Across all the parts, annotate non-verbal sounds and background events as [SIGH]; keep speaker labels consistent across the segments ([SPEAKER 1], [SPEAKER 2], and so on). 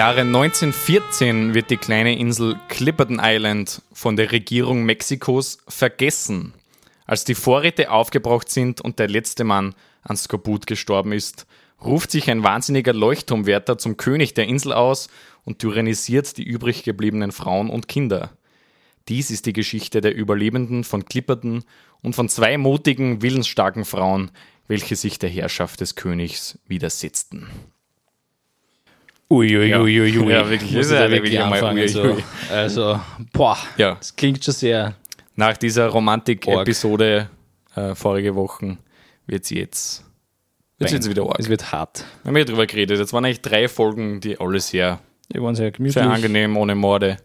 [SPEAKER 1] Jahre 1914 wird die kleine Insel Clipperton Island von der Regierung Mexikos vergessen. Als die Vorräte aufgebraucht sind und der letzte Mann an Skorbut gestorben ist, ruft sich ein wahnsinniger Leuchtturmwärter zum König der Insel aus und tyrannisiert die übrig gebliebenen Frauen und Kinder. Dies ist die Geschichte der Überlebenden von Clipperton und von zwei mutigen, willensstarken Frauen, welche sich der Herrschaft des Königs widersetzten.
[SPEAKER 2] Uiuiuiui. Ui, ui, ui.
[SPEAKER 1] Ja, wirklich. Das ist ja
[SPEAKER 2] wirklich
[SPEAKER 1] einmal
[SPEAKER 2] anfangen.
[SPEAKER 1] ui,
[SPEAKER 2] So. Also, boah,
[SPEAKER 1] Ja.
[SPEAKER 2] das klingt schon sehr.
[SPEAKER 1] Nach dieser Romantik-Episode äh, vorige Wochen wird sie jetzt, wird sie jetzt wieder arg.
[SPEAKER 2] Es wird hart.
[SPEAKER 1] Wir haben ja drüber geredet. Jetzt waren eigentlich drei Folgen, die alle sehr,
[SPEAKER 2] Die waren sehr gemütlich.
[SPEAKER 1] sehr angenehm, ohne Morde,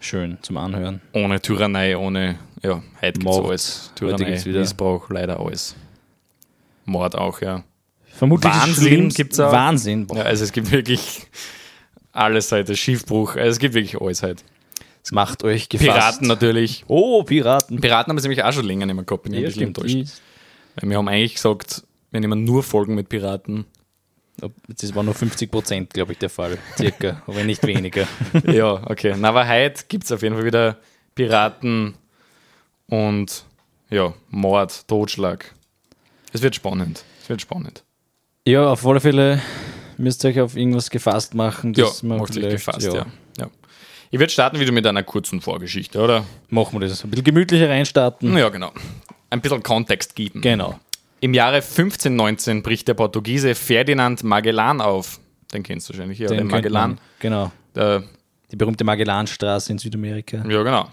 [SPEAKER 2] Schön zum Anhören.
[SPEAKER 1] ohne Tyrannei, ohne, ja, heute gibt's
[SPEAKER 2] Mord.
[SPEAKER 1] alles. Tyrannei,
[SPEAKER 2] gibt's wieder-
[SPEAKER 1] Missbrauch, leider alles. Mord auch, ja.
[SPEAKER 2] Vermutlich
[SPEAKER 1] Wahnsinn
[SPEAKER 2] Schlimmste-
[SPEAKER 1] gibt's auch.
[SPEAKER 2] Wahnsinn. Boah,
[SPEAKER 1] ja. Also es gibt wirklich alles heute, Schiffbruch, also es gibt wirklich alles heute.
[SPEAKER 2] macht euch gefasst.
[SPEAKER 1] Piraten natürlich.
[SPEAKER 2] Oh, Piraten.
[SPEAKER 1] Piraten haben es nämlich auch schon länger nicht mehr gehabt, bin ich
[SPEAKER 2] Ja,
[SPEAKER 1] enttäuscht. Weil wir haben eigentlich gesagt, wir nehmen nur Folgen mit Piraten.
[SPEAKER 2] Das war nur 50 Prozent, glaube ich, der Fall. Circa, aber nicht weniger. [LAUGHS]
[SPEAKER 1] ja, okay. Na, aber heute gibt es auf jeden Fall wieder Piraten und ja, Mord, Totschlag. Es wird spannend. Es wird spannend.
[SPEAKER 2] Ja, auf alle Fälle müsst ihr euch auf irgendwas gefasst machen.
[SPEAKER 1] Ja,
[SPEAKER 2] dass man
[SPEAKER 1] macht sich
[SPEAKER 2] vielleicht-
[SPEAKER 1] gefasst, ja. ja. Ich würde starten wieder mit einer kurzen Vorgeschichte, oder?
[SPEAKER 2] Machen wir das. Ein bisschen gemütlicher reinstarten.
[SPEAKER 1] Ja, genau. Ein bisschen Kontext geben.
[SPEAKER 2] Genau.
[SPEAKER 1] Im Jahre 1519 bricht der Portugiese Ferdinand Magellan auf. Den kennst du wahrscheinlich, ja, den,
[SPEAKER 2] kennt
[SPEAKER 1] Magellan.
[SPEAKER 2] man. Genau.
[SPEAKER 1] Der,
[SPEAKER 2] Die berühmte Magellanstraße in Südamerika.
[SPEAKER 1] ja, genau.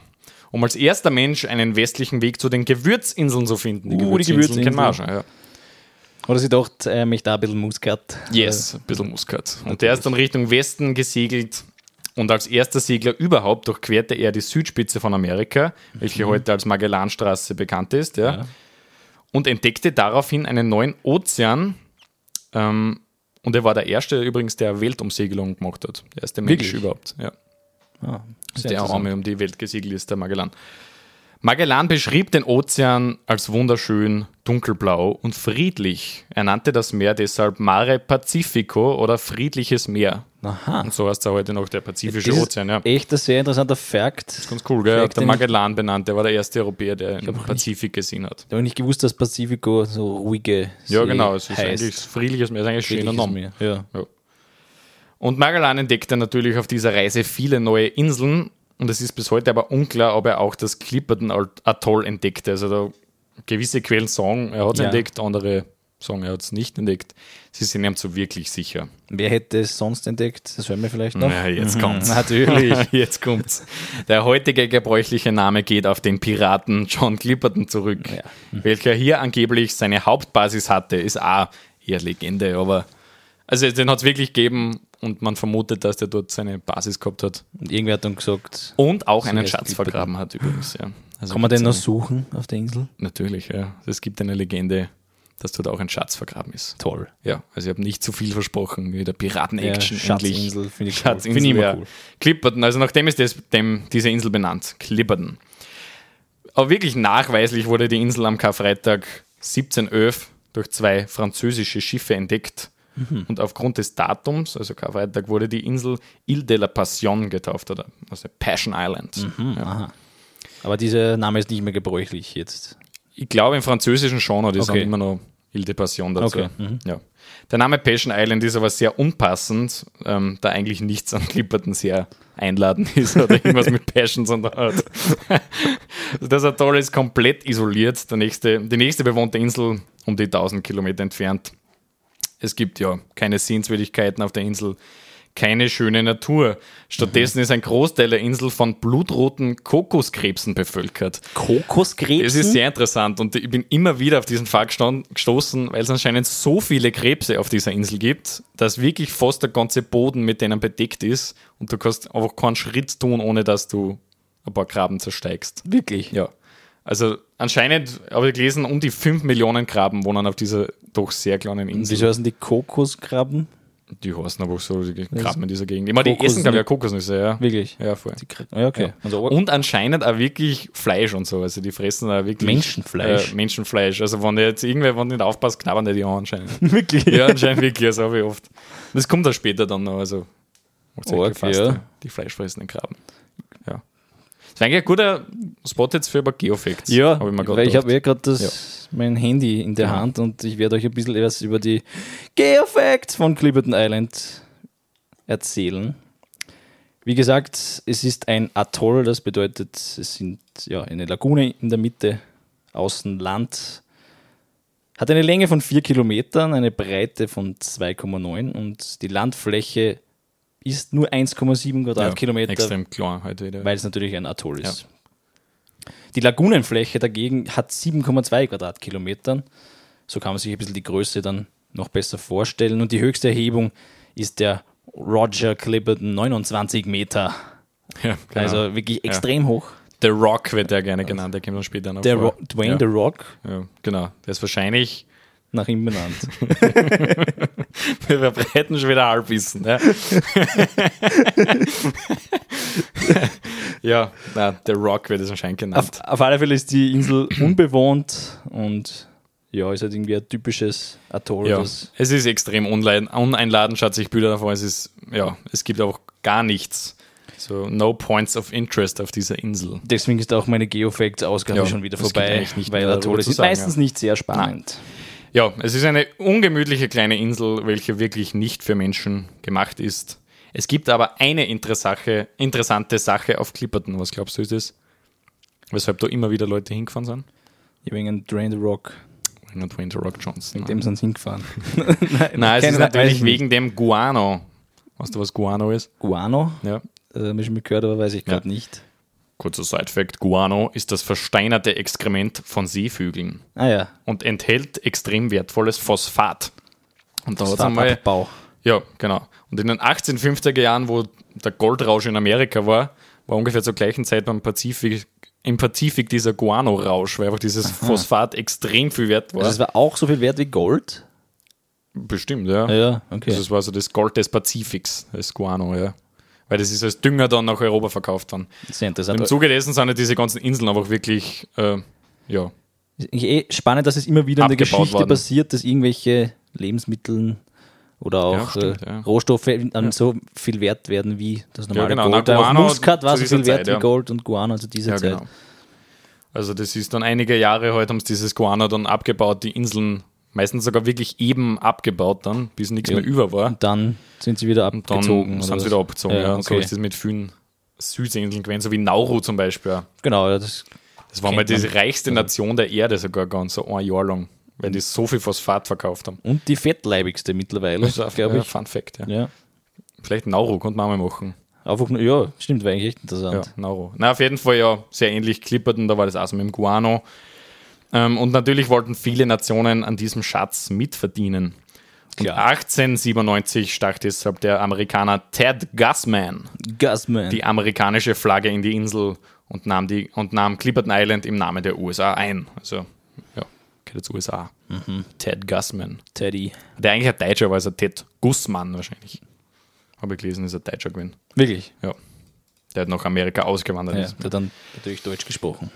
[SPEAKER 1] Um als erster Mensch einen westlichen Weg zu den Gewürzinseln zu finden.
[SPEAKER 2] Uh, die Gewürzinseln.
[SPEAKER 1] kennen wir auch schon, ja.
[SPEAKER 2] Oder sie dacht, äh, mich da ein bisschen Muskat.
[SPEAKER 1] Yes, ein bisschen Muskat. Und der ist dann Richtung Westen gesegelt und als erster Segler überhaupt durchquerte er die Südspitze von Amerika, welche heute als Magellanstraße bekannt ist, ja,
[SPEAKER 2] Ja.
[SPEAKER 1] und entdeckte daraufhin einen neuen Ozean. Ähm, und er war der erste übrigens, der Weltumsegelung gemacht hat. Der erste Mensch
[SPEAKER 2] Wirklich?
[SPEAKER 1] überhaupt. Ja.
[SPEAKER 2] Ah,
[SPEAKER 1] Der. Arme um die Welt gesegelt ist, der Magellan. Magellan beschrieb den Ozean als wunderschön, dunkelblau und friedlich. Er nannte das Meer deshalb Mare Pacifico oder friedliches Meer.
[SPEAKER 2] Aha.
[SPEAKER 1] Und so heißt er heute noch der Pazifische
[SPEAKER 2] Das ist
[SPEAKER 1] Ozean. Ja.
[SPEAKER 2] echt ein sehr interessanter Fakt.
[SPEAKER 1] Ganz cool, gell?
[SPEAKER 2] Fakt,
[SPEAKER 1] Der
[SPEAKER 2] den
[SPEAKER 1] Magellan benannt, der war der erste Europäer, der den
[SPEAKER 2] auch nicht.
[SPEAKER 1] Pazifik gesehen hat.
[SPEAKER 2] Ich habe nicht gewusst, dass Pacifico so ruhige
[SPEAKER 1] Ja,
[SPEAKER 2] See
[SPEAKER 1] genau, es ist
[SPEAKER 2] heißt.
[SPEAKER 1] eigentlich friedliches Meer, ist eigentlich ein schöner Name.
[SPEAKER 2] Meer. Ja.
[SPEAKER 1] Und Magellan entdeckte natürlich auf dieser Reise viele neue Inseln und es ist bis heute aber unklar, ob er auch das Clipperton Atoll entdeckte. Also da gewisse Quellen sagen, er hat es
[SPEAKER 2] Ja.
[SPEAKER 1] entdeckt, andere sagen, er hat es nicht entdeckt. Sie sind ihm so wirklich sicher.
[SPEAKER 2] Wer hätte es sonst entdeckt? Das hören wir vielleicht noch.
[SPEAKER 1] Ja, jetzt kommt's. [LAUGHS] [LAUGHS]
[SPEAKER 2] Natürlich.
[SPEAKER 1] jetzt kommt's. Der heutige gebräuchliche Name geht auf den Piraten John Clipperton zurück,
[SPEAKER 2] Ja.
[SPEAKER 1] welcher hier angeblich seine Hauptbasis hatte. Ist auch eher Legende, aber also den hat es wirklich gegeben und man vermutet, dass der dort seine Basis gehabt hat.
[SPEAKER 2] Und irgendwer hat dann gesagt,
[SPEAKER 1] Und auch einen Schatz vergraben hat übrigens, ja. Also
[SPEAKER 2] kann man den noch suchen auf der Insel?
[SPEAKER 1] Natürlich, ja. Es gibt eine Legende, dass dort auch ein Schatz vergraben ist.
[SPEAKER 2] Toll.
[SPEAKER 1] Ja, also ich habe nicht zu viel versprochen, wie der
[SPEAKER 2] Ja,
[SPEAKER 1] Piraten-Action endlich.
[SPEAKER 2] Schatzinsel finde ich cool.
[SPEAKER 1] Schatzinsel,
[SPEAKER 2] Finde ich immer
[SPEAKER 1] ja.
[SPEAKER 2] cool.
[SPEAKER 1] Clipperton, also nachdem ist das, dem, diese Insel benannt, Clipperton. Aber wirklich nachweislich wurde die Insel am Karfreitag 1711 durch zwei französische Schiffe entdeckt.
[SPEAKER 2] Mhm.
[SPEAKER 1] Und aufgrund des Datums, also Karfreitag, wurde die Insel Ile de la Passion getauft, oder also Passion Island.
[SPEAKER 2] Mhm.
[SPEAKER 1] Ja.
[SPEAKER 2] Aber dieser Name ist nicht mehr gebräuchlich jetzt.
[SPEAKER 1] Ich glaube im Französischen schon, oder die
[SPEAKER 2] Okay.
[SPEAKER 1] immer noch Ile de Passion dazu.
[SPEAKER 2] Okay, mhm.
[SPEAKER 1] Ja. Der Name Passion Island ist aber sehr unpassend, ähm, da eigentlich nichts an Clipperton sehr einladend ist oder irgendwas mit Passion tun hat. das Atoll ist komplett isoliert. Der nächste, die nächste bewohnte Insel um die 1000 Kilometer entfernt. Es gibt ja keine Sehenswürdigkeiten auf der Insel, keine schöne Natur. Stattdessen ist ein Großteil der Insel von blutroten Kokoskrebsen bevölkert.
[SPEAKER 2] Kokoskrebsen?
[SPEAKER 1] Es ist sehr interessant und ich bin immer wieder auf diesen Fakt gestoßen, weil es anscheinend so viele Krebse auf dieser Insel gibt, dass wirklich fast der ganze Boden mit denen bedeckt ist und du kannst einfach keinen Schritt tun, ohne dass du ein paar Krabben zersteigst.
[SPEAKER 2] Wirklich?
[SPEAKER 1] Ja. Also anscheinend habe ich gelesen, um die 5 Millionen Krabben wohnen auf dieser doch sehr kleinen Insel.
[SPEAKER 2] Wieso heißen die Kokoskrabben?
[SPEAKER 1] Die heißen aber so die Krabben in dieser Gegend. Ich meine, die essen, glaube ich, auch Kokosnüsse, ja.
[SPEAKER 2] Wirklich?
[SPEAKER 1] Ja, voll.
[SPEAKER 2] Ja, okay.
[SPEAKER 1] Ja.
[SPEAKER 2] Also,
[SPEAKER 1] Und anscheinend auch wirklich Fleisch und so. Also die fressen auch wirklich
[SPEAKER 2] Menschenfleisch?
[SPEAKER 1] Äh, Menschenfleisch. Also wenn jetzt irgendwer, wenn nicht aufpasst, knabbern die die an anscheinend. [LAUGHS]
[SPEAKER 2] wirklich?
[SPEAKER 1] ja, anscheinend wirklich, das habe ich oft. Das kommt auch später dann noch. Also ihr
[SPEAKER 2] Org,
[SPEAKER 1] gefasst,
[SPEAKER 2] ja.
[SPEAKER 1] Die fleischfressenden Krabben. Ja. Das wäre eigentlich ein guter Spot jetzt für ein paar Geofacts.
[SPEAKER 2] Ja,
[SPEAKER 1] hab ich,
[SPEAKER 2] weil ich habe ja gerade das mein Handy in der
[SPEAKER 1] Ja.
[SPEAKER 2] Hand und ich werde euch ein bisschen was über die Geofacts von Clipperton Island erzählen. Wie gesagt, es ist ein Atoll, das bedeutet, es sind ja eine Lagune in der Mitte, außen Land, hat eine Länge von 4 Kilometern, eine Breite von 2,9 und die Landfläche ist nur 1,7 Quadratkilometer
[SPEAKER 1] Extrem klar heute wieder.
[SPEAKER 2] weil es natürlich ein Atoll ist. Die Lagunenfläche dagegen hat 7,2 Quadratkilometern. So kann man sich ein bisschen die Größe dann noch besser vorstellen. Und die höchste Erhebung ist der Roger Clipperton, 29 Meter.
[SPEAKER 1] ja, genau.
[SPEAKER 2] Also wirklich extrem hoch.
[SPEAKER 1] The Rock wird der gerne genannt, der kommt dann später noch
[SPEAKER 2] Der. Ro Dwayne
[SPEAKER 1] ja.
[SPEAKER 2] The Rock,
[SPEAKER 1] Ja, genau. Der ist wahrscheinlich,
[SPEAKER 2] nach ihm benannt. [LAUGHS]
[SPEAKER 1] wir verbreiten schon wieder Halbwissen. Ja, [LAUGHS] ja na, The Rock wird es anscheinend genannt.
[SPEAKER 2] auf, auf alle Fälle ist die Insel unbewohnt und ja, ist halt irgendwie ein typisches Atoll.
[SPEAKER 1] Ja, es ist extrem uneinladend, schaut sich Bilder davon. Es ist, ja, es gibt auch gar nichts. So, no points of interest auf dieser Insel.
[SPEAKER 2] deswegen ist auch meine Geofacts-Ausgabe
[SPEAKER 1] Ja,
[SPEAKER 2] schon wieder vorbei,
[SPEAKER 1] nicht
[SPEAKER 2] weil sind
[SPEAKER 1] sagen,
[SPEAKER 2] meistens
[SPEAKER 1] ja.
[SPEAKER 2] nicht sehr spannend.
[SPEAKER 1] Ja, es ist eine ungemütliche kleine Insel, welche wirklich nicht für Menschen gemacht ist. Es gibt aber eine interessante Sache auf Clipperton. Was glaubst du, ist es? Weshalb da immer wieder Leute hingefahren sind?
[SPEAKER 2] Ein Drain the Rock.
[SPEAKER 1] Not Dwayne The Rock Johnson.
[SPEAKER 2] Mit dem sind sie hingefahren. [LAUGHS]
[SPEAKER 1] Nein, es
[SPEAKER 2] Keine-
[SPEAKER 1] ist natürlich wegen dem Guano. Weißt du, was Guano ist?
[SPEAKER 2] Guano?
[SPEAKER 1] Ja.
[SPEAKER 2] Also, habe ich schon gehört, aber weiß ich gerade nicht.
[SPEAKER 1] Kurzer Side-Fact: Guano ist das versteinerte Exkrement von Seevögeln
[SPEAKER 2] Ah ja,
[SPEAKER 1] und enthält extrem wertvolles Phosphat. Und da
[SPEAKER 2] das
[SPEAKER 1] hat einmal. Ja, genau. Und in den 1850er Jahren, wo der Goldrausch in Amerika war, war ungefähr zur gleichen Zeit beim Pazifik, im Pazifik dieser Guano-Rausch, weil einfach dieses Phosphat extrem viel wert war.
[SPEAKER 2] Also es war auch so viel wert wie Gold?
[SPEAKER 1] Bestimmt, ja.
[SPEAKER 2] Ja, okay.
[SPEAKER 1] Also es war so das Gold des Pazifiks, das Guano, ja. Weil das ist als Dünger dann nach Europa verkauft worden.
[SPEAKER 2] Sehr interessant.
[SPEAKER 1] Im Zuge dessen sind ja diese ganzen Inseln einfach wirklich, äh, ja,
[SPEAKER 2] eh spannend, dass es immer wieder in der Geschichte
[SPEAKER 1] worden.
[SPEAKER 2] passiert, dass irgendwelche Lebensmittel oder auch
[SPEAKER 1] Ja, stimmt,
[SPEAKER 2] äh,
[SPEAKER 1] ja.
[SPEAKER 2] Rohstoffe an so viel wert werden wie das normale
[SPEAKER 1] genau.
[SPEAKER 2] Gold.
[SPEAKER 1] Na, Guano
[SPEAKER 2] Muskat war so viel
[SPEAKER 1] dieser
[SPEAKER 2] wert
[SPEAKER 1] Zeit,
[SPEAKER 2] wie
[SPEAKER 1] ja.
[SPEAKER 2] Gold und Guano zu dieser
[SPEAKER 1] ja
[SPEAKER 2] Zeit.
[SPEAKER 1] genau. Also das ist dann einige Jahre heute haben sie dieses Guano dann abgebaut, die Inseln meistens sogar wirklich eben abgebaut dann, bis nichts
[SPEAKER 2] Ja.
[SPEAKER 1] mehr über war.
[SPEAKER 2] Und dann sind sie wieder
[SPEAKER 1] Und dann
[SPEAKER 2] abgezogen.
[SPEAKER 1] sind sie wieder abgezogen. Ja, Und so
[SPEAKER 2] okay.
[SPEAKER 1] ist das mit vielen Südinseln gewesen, so wie Nauru zum Beispiel.
[SPEAKER 2] Genau, ja, das
[SPEAKER 1] Das war mal die
[SPEAKER 2] man.
[SPEAKER 1] reichste Nation der Erde sogar ganz so ein Jahr lang, weil die so viel Phosphat verkauft haben.
[SPEAKER 2] Und die fettleibigste mittlerweile,
[SPEAKER 1] ein
[SPEAKER 2] glaube
[SPEAKER 1] ja,
[SPEAKER 2] ich.
[SPEAKER 1] Fun Fact, ja.
[SPEAKER 2] Ja.
[SPEAKER 1] Vielleicht Nauru konnte man auch mal machen.
[SPEAKER 2] Einfach nur, ja, stimmt, war eigentlich echt
[SPEAKER 1] Ja,
[SPEAKER 2] interessant.
[SPEAKER 1] Nauru. Na, auf jeden Fall ja sehr ähnlich Clipperton, da war das auch so mit dem Guano. Ähm, und natürlich wollten viele Nationen an diesem Schatz mitverdienen. Und
[SPEAKER 2] Klar.
[SPEAKER 1] 1897 stach deshalb der Amerikaner Ted Gussman
[SPEAKER 2] Gasman.
[SPEAKER 1] die amerikanische Flagge in die Insel und nahm, die, und nahm Clipperton Island im Namen der USA ein. Also, ja, geht jetzt USA. Ted Gussman.
[SPEAKER 2] Teddy.
[SPEAKER 1] Der eigentlich ein Deutscher war, also Ted Gussmann wahrscheinlich. Habe ich gelesen, ist ein Deutscher gewesen.
[SPEAKER 2] Wirklich?
[SPEAKER 1] Ja. Der hat nach Amerika ausgewandert
[SPEAKER 2] Ja,
[SPEAKER 1] ist.
[SPEAKER 2] der hat dann natürlich Deutsch gesprochen.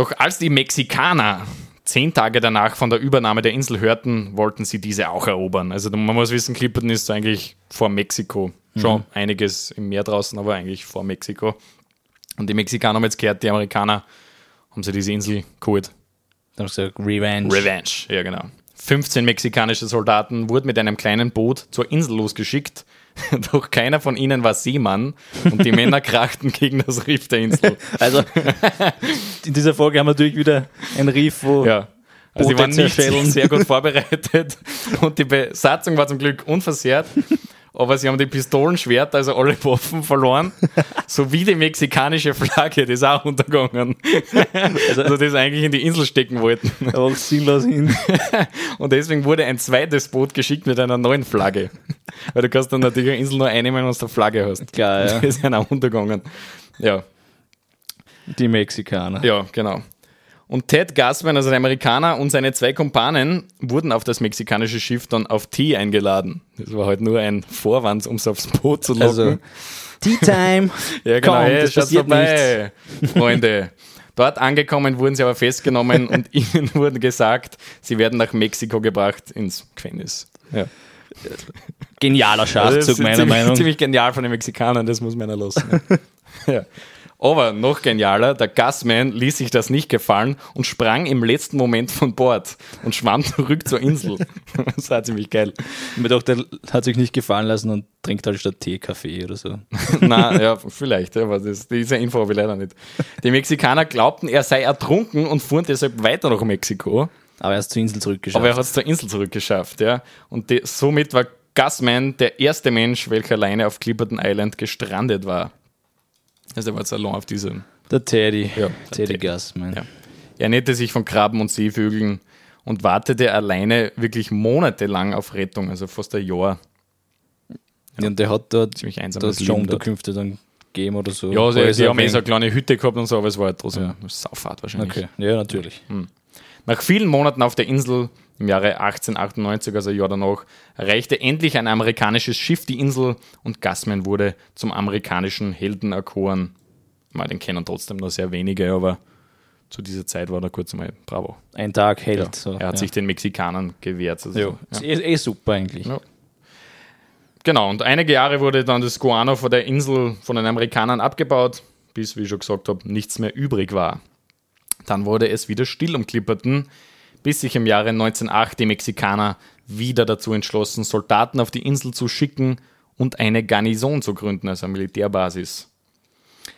[SPEAKER 1] Doch als die Mexikaner zehn Tage danach von der Übernahme der Insel hörten, wollten sie diese auch erobern. Also man muss wissen, Clipperton ist eigentlich vor Mexiko. Schon einiges im Meer draußen, aber eigentlich vor Mexiko. Und die Mexikaner haben jetzt gehört, die Amerikaner haben sie diese Insel geholt.
[SPEAKER 2] Dann hast du gesagt, Revenge.
[SPEAKER 1] Revenge, ja genau. 15 mexikanische Soldaten wurden mit einem kleinen Boot zur Insel losgeschickt, [LAUGHS] doch keiner von ihnen war Seemann und die Männer [LAUGHS] krachten gegen das Riff der Insel.
[SPEAKER 2] Also, in dieser Folge haben wir natürlich wieder ein Riff, wo
[SPEAKER 1] Ja. Also die
[SPEAKER 2] Boote
[SPEAKER 1] waren nicht sehr gut vorbereitet und die Besatzung war zum Glück unversehrt, [LAUGHS] aber sie haben die Pistolenschwerter, also alle Waffen verloren, [LAUGHS] sowie die mexikanische Flagge, die ist auch untergegangen. Also das eigentlich in die Insel stecken wollten.
[SPEAKER 2] einfach sinnlos hin. [LAUGHS]
[SPEAKER 1] Und deswegen wurde ein zweites Boot geschickt mit einer neuen Flagge. Weil du kannst dann natürlich eine Insel nur einnehmen, wenn du eine Flagge hast.
[SPEAKER 2] Klar, ja. [LAUGHS]
[SPEAKER 1] Die ist ja auch untergegangen. Ja,
[SPEAKER 2] Die Mexikaner.
[SPEAKER 1] ja, genau. Und Ted Gassman, also der Amerikaner, und seine zwei Kumpanen wurden auf das mexikanische Schiff dann auf Tee eingeladen. Das war halt nur ein Vorwand, um sie aufs Boot zu locken.
[SPEAKER 2] Also, Tea Time. [LAUGHS]
[SPEAKER 1] ja, genau,
[SPEAKER 2] komm,
[SPEAKER 1] hey,
[SPEAKER 2] das
[SPEAKER 1] schaut
[SPEAKER 2] passiert
[SPEAKER 1] vorbei, Freunde. Dort angekommen wurden sie aber festgenommen [LAUGHS] und ihnen wurde gesagt, sie werden nach Mexiko gebracht ins Gefängnis. Ja.
[SPEAKER 2] Genialer Schachzug,
[SPEAKER 1] ist
[SPEAKER 2] meiner
[SPEAKER 1] ziemlich,
[SPEAKER 2] Meinung nach.
[SPEAKER 1] ziemlich genial von den Mexikanern, das muss man einer lassen. ja. [LAUGHS] Aber noch genialer, der Gasman ließ sich das nicht gefallen und sprang im letzten Moment von Bord und schwamm [LAUGHS] zurück zur Insel. [LAUGHS] Das war ziemlich geil.
[SPEAKER 2] Mir doch, der hat sich nicht gefallen lassen und trinkt halt statt Tee Kaffee oder so. [LAUGHS]
[SPEAKER 1] Na, ja, vielleicht, aber das, diese Info habe ich leider nicht. Die Mexikaner glaubten, er sei ertrunken und fuhren deshalb weiter nach Mexiko.
[SPEAKER 2] Aber er ist zur Insel zurückgeschafft.
[SPEAKER 1] Aber er hat es zur Insel zurückgeschafft, ja. Und die, somit war Gasman der erste Mensch, welcher alleine auf Clipperton Island gestrandet war. Also er war jetzt allein auf diesem.
[SPEAKER 2] der Teddy.
[SPEAKER 1] Ja, der
[SPEAKER 2] Teddy
[SPEAKER 1] Teddy.
[SPEAKER 2] Gassman.
[SPEAKER 1] Ja. Er ernährte sich von Krabben und Seevögeln und wartete alleine wirklich monatelang auf Rettung, also fast ein Jahr.
[SPEAKER 2] Ja. Und der hat dort,
[SPEAKER 1] Ziemlich einsam das.
[SPEAKER 2] Unterkünfte dann gegeben oder so.
[SPEAKER 1] Ja, sie,
[SPEAKER 2] Häuser
[SPEAKER 1] die haben eh so eine kleine Hütte gehabt und so, aber es war halt trotzdem
[SPEAKER 2] Ja.
[SPEAKER 1] eine Saufahrt wahrscheinlich.
[SPEAKER 2] Okay, ja, natürlich.
[SPEAKER 1] Nach vielen Monaten auf der Insel, im Jahre 1898, also ein Jahr danach, erreichte endlich ein amerikanisches Schiff die Insel und Gassman wurde zum amerikanischen Helden erkoren. Mal, den kennen trotzdem noch sehr wenige, aber zu dieser Zeit war er kurz einmal bravo.
[SPEAKER 2] Ein Tag hält.
[SPEAKER 1] Ja,
[SPEAKER 2] so,
[SPEAKER 1] er hat
[SPEAKER 2] ja.
[SPEAKER 1] sich den Mexikanern gewehrt. Also,
[SPEAKER 2] Ja.
[SPEAKER 1] ja.
[SPEAKER 2] Ist eh, eh super eigentlich.
[SPEAKER 1] Ja. Genau, und einige Jahre wurde dann das Guano von der Insel von den Amerikanern abgebaut, bis, wie ich schon gesagt habe, nichts mehr übrig war. Dann wurde es wieder still um Clipperton, bis sich im Jahre 1908 die Mexikaner wieder dazu entschlossen, Soldaten auf die Insel zu schicken und eine Garnison zu gründen, also eine Militärbasis.